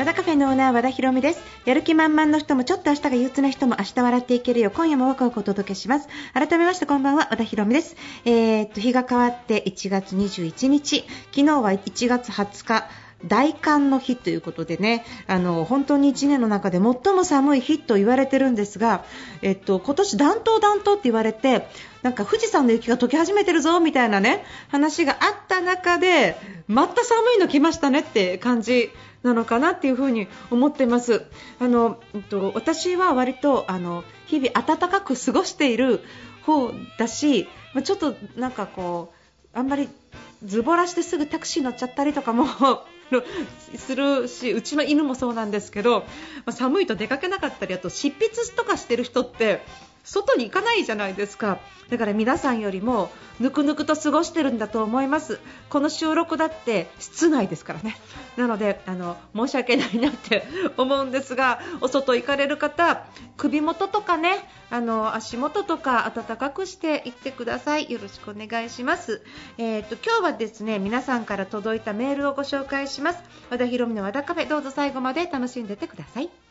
和田カフェのオーナー和田博美です。やる気満々の人もちょっと明日が憂鬱な人も明日笑っていけるよ。今夜もワクワクお届けします。改めましてこんばんは和田博美です。えー、っと日が変わって1月21日。昨日は1月20日。大寒の日ということでね。あの本当に1年の中で最も寒い日と言われてるんですが、えっと、今年暖冬暖冬って言われてなんか富士山の雪が溶け始めてるぞみたいなね話があった中でまた寒いの来ましたねって感じなのかなっていうふに思ってます。あの、えっと、私は割とあの日々暖かく過ごしている方だしちょっとなんかこうあんまりズボラしてすぐタクシー乗っちゃったりとかも するしうちの犬もそうなんですけど寒いと出かけなかったりあと執筆とかしてる人って外に行かないじゃないですか。だから皆さんよりもぬくぬくと過ごしてるんだと思います。この収録だって室内ですからね。なのであの申し訳ないなって 思うんですがお外行かれる方首元とかねあの足元とか暖かくしていってください。よろしくお願いします。えー、っと今日はですね皆さんから届いたメールをご紹介します。和田博美の和田カフェどうぞ最後まで楽しんでてください。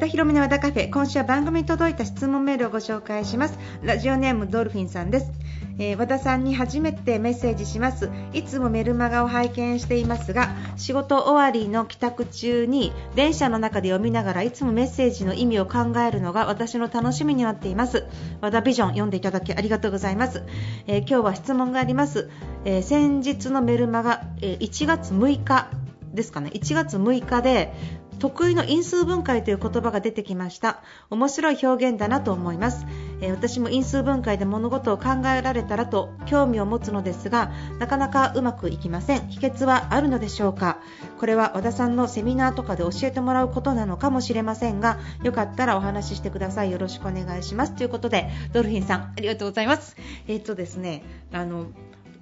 田博美の和田カフェ。今週は番組に届いた質問メールをご紹介します。ラジオネームドルフィンさんです、えー、和田さんに初めてメッセージします。いつもメルマガを拝見していますが仕事終わりの帰宅中に電車の中で読みながらいつもメッセージの意味を考えるのが私の楽しみになっています。和田ビジョン読んでいただきありがとうございます、えー、今日は質問があります、えー、先日のメルマガ、え1月6日ですかね。1月6日で得意の因数分解という言葉が出てきました。面白い表現だなと思います、えー、私も因数分解で物事を考えられたらと興味を持つのですがなかなかうまくいきません。秘訣はあるのでしょうか？これは和田さんのセミナーとかで教えてもらうことなのかもしれませんがよかったらお話ししてください。よろしくお願いします。ということでドルフィンさんありがとうございます。えっ、とですねあの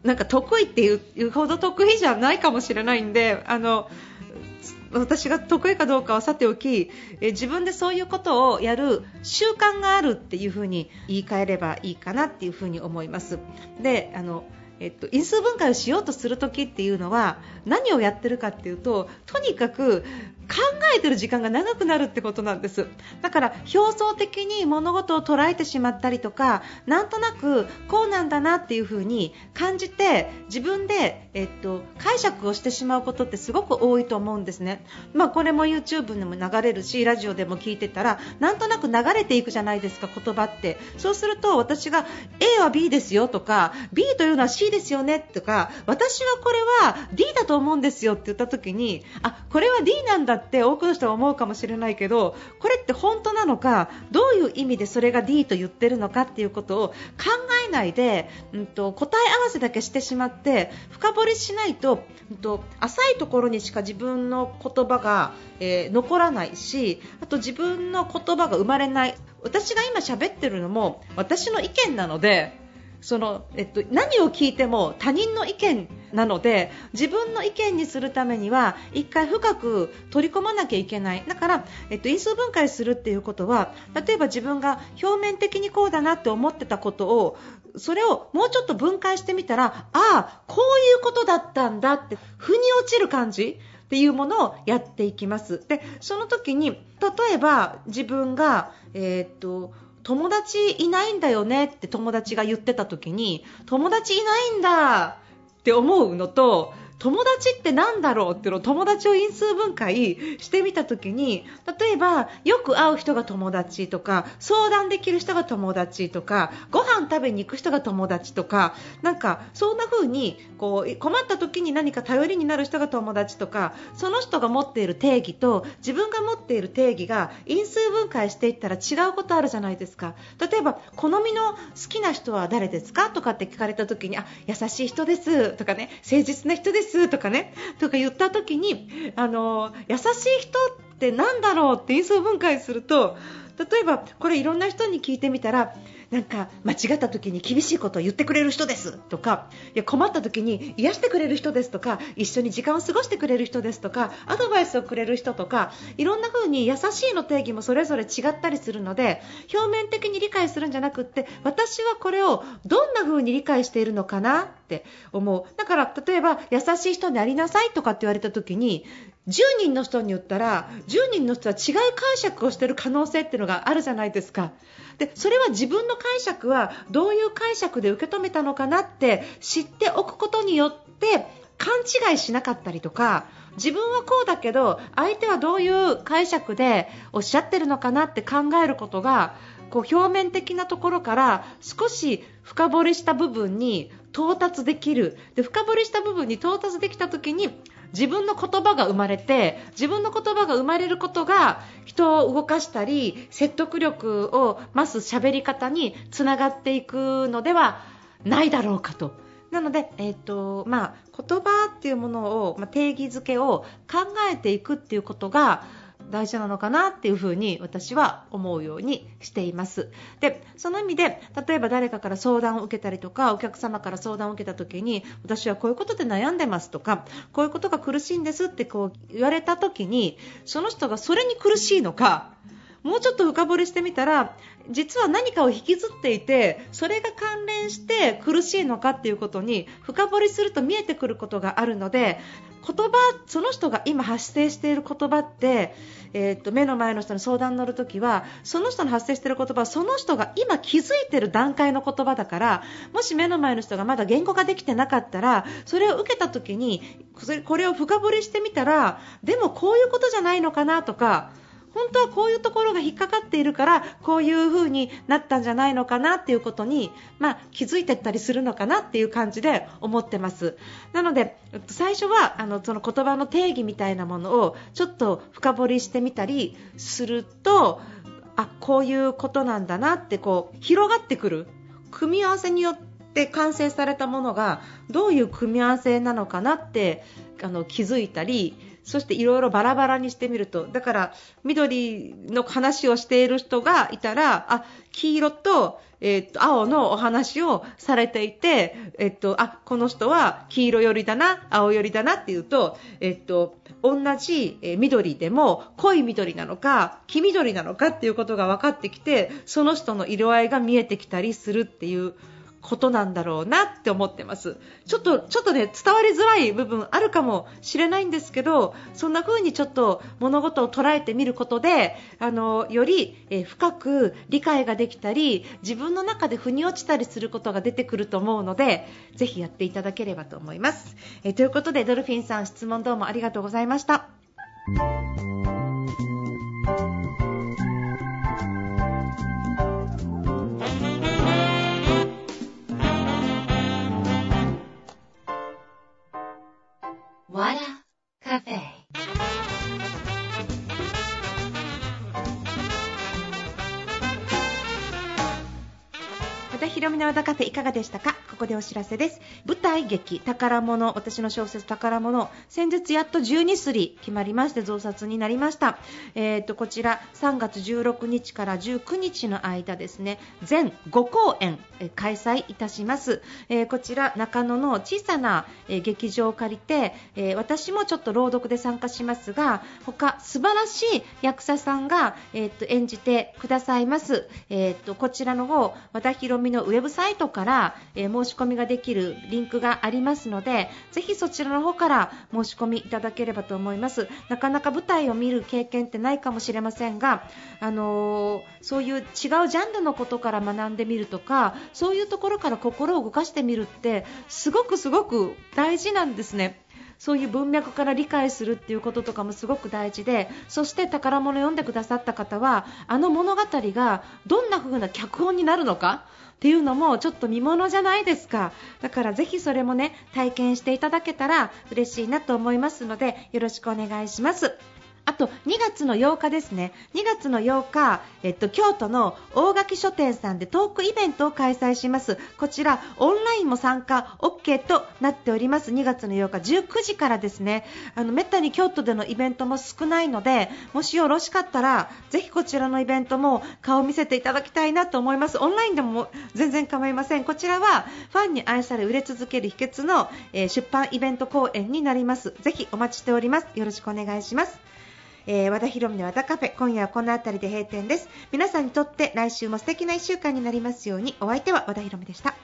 なんか得意っていうほど得意じゃないかもしれないんであの私が得意かどうかはさておき、え自分でそういうことをやる習慣があるっていうふうに言い換えればいいかなっていうふうに思います。であのえっと、因数分解をしようとするときっていうのは何をやってるかっていうととにかく考えてる時間が長くなるってことなんです。だから表層的に物事を捉えてしまったりとかなんとなくこうなんだなっていう風に感じて自分で、えっと、解釈をしてしまうことってすごく多いと思うんですね、まあ、これも YouTube にも流れるしラジオでも聞いてたらなんとなく流れていくじゃないですか言葉って。そうすると私が A は B ですよとか B というのは C ですよねとか私はこれは D だと思うんですよって言った時にあこれは D なんだって多くの人は思うかもしれないけどこれって本当なのかどういう意味でそれが D と言ってるのかっていうことを考えないで、うんと、答え合わせだけしてしまって深掘りしないと、うんと、浅いところにしか自分の言葉が、えー、残らないしあと自分の言葉が生まれない。私が今喋ってるのも私の意見なのでその、えっと、何を聞いても他人の意見なので自分の意見にするためには一回深く取り込まなきゃいけないだから、えっと、因数分解するっていうことは例えば自分が表面的にこうだなって思ってたことをそれをもうちょっと分解してみたらああ、こういうことだったんだって腑に落ちる感じっていうものをやっていきます。でその時に例えば自分が、えー、っと友達いないんだよねって友達が言ってた時に友達いないんだって思うのと友達って何だろうっていうのを友達を因数分解してみた時に例えばよく会う人が友達とか相談できる人が友達とかご飯食べに行く人が友達とかなんかそんな風にこう困った時に何か頼りになる人が友達とかその人が持っている定義と自分が持っている定義が因数分解していったら違うことあるじゃないですか。例えば好みの好きな人は誰ですか？とかって聞かれた時にあ優しい人です。とかね誠実な人です。ですとかね。とか言った時にあの優しい人って何だろうって因数分解すると例えばこれいろんな人に聞いてみたらなんか間違った時に厳しいことを言ってくれる人ですとかいや困った時に癒してくれる人ですとか一緒に時間を過ごしてくれる人ですとかアドバイスをくれる人とかいろんな風に優しいの定義もそれぞれ違ったりするので表面的に理解するんじゃなくって私はこれをどんな風に理解しているのかなって思うだから例えば優しい人にありなさいとかって言われた時に10人の人に言ったら10人の人は違う解釈をしている可能性っていうのがあるじゃないですか。でそれは自分の解釈はどういう解釈で受け止めたのかなって知っておくことによって勘違いしなかったりとか自分はこうだけど相手はどういう解釈でおっしゃってるのかなって考えることがこう表面的なところから少し深掘りした部分に到達できる。で深掘りした部分に到達できた時に自分の言葉が生まれて自分の言葉が生まれることが人を動かしたり説得力を増す喋り方につながっていくのではないだろうかと。なので、えーとまあ、言葉っていうものを、まあ、定義づけを考えていくっていうことが大事なのかなっていうふうに私は思うようにしています。でその意味で例えば誰かから相談を受けたりとかお客様から相談を受けた時に私はこういうことで悩んでますとかこういうことが苦しいんですってこう言われた時にその人がそれに苦しいのかもうちょっと深掘りしてみたら実は何かを引きずっていてそれが関連して苦しいのかっていうことに深掘りすると見えてくることがあるので言葉その人が今発生している言葉って、えー、っと目の前の人に相談に乗るときはその人の発生している言葉はその人が今気づいている段階の言葉だからもし目の前の人がまだ言語化できてなかったらそれを受けたときにこれを深掘りしてみたらでもこういうことじゃないのかなとか本当はこういうところが引っかかっているからこういう風になったんじゃないのかなっていうことに、まあ、気づいていったりするのかなっていう感じで思ってます。なので最初はあのその言葉の定義みたいなものをちょっと深掘りしてみたりするとあこういうことなんだなってこう広がってくる。組み合わせによって完成されたものがどういう組み合わせなのかなってあの気づいたりそしていろいろバラバラにしてみると、だから緑の話をしている人がいたら、あ、黄色と、えっと、青のお話をされていて、えっと、あ、この人は黄色寄りだな、青寄りだなっていうと、えっと、同じ緑でも濃い緑なのか、黄緑なのかっていうことが分かってきて、その人の色合いが見えてきたりするっていうことなんだろうなって思ってます。ちょっと、ちょっとね、伝わりづらい部分あるかもしれないんですけど、そんな風にちょっと物事を捉えてみることで、あの、より、え深く理解ができたり、自分の中で腑に落ちたりすることが出てくると思うので、ぜひやっていただければと思います。えということで、ドルフィンさん質問どうもありがとうございました。ひろみの和田カフェいかがでしたか？ここでお知らせです。舞台劇宝物私の小説宝物先日やっと12すり決まりまして増刷になりました。えー、とこちら3月16日から19日の間ですね全5公演開催いたします、えー、こちら中野の小さな、え劇場を借りて、えー、私もちょっと朗読で参加しますが他素晴らしい役者さんが、えー、と演じてくださいます、えー、とこちらの方和田ひろのウェブサイトから、え申し込みができるリンクがありますのでぜひそちらの方から申し込みいただければと思いますなかなか舞台を見る経験ってないかもしれませんが、あのー、そういう違うジャンルのことから学んでみるとかそういうところから心を動かしてみるってすごくすごく大事なんですね。そういう文脈から理解するっていうこととかもすごく大事でそして宝物を読んでくださった方はあの物語がどんな風な脚本になるのかっていうのもちょっと見ものじゃないですか。だからぜひそれもね体験していただけたら嬉しいなと思いますのでよろしくお願いします。あと2月の8日ですね。2月の8日、えっと、京都の大垣書店さんでトークイベントを開催します。こちらオンラインも参加 OK となっております。2月の8日19時からですね。あのめったに京都でのイベントも少ないのでもしよろしかったらぜひこちらのイベントも顔を見せていただきたいなと思います。オンラインでも全然構いません。こちらはファンに愛され売れ続ける秘訣の、えー、出版イベント公演になります。ぜひお待ちしております。よろしくお願いします。えー、和田博美の和田カフェ今夜はこの辺りで閉店です。皆さんにとって来週も素敵な1週間になりますように。お相手は和田博美でした。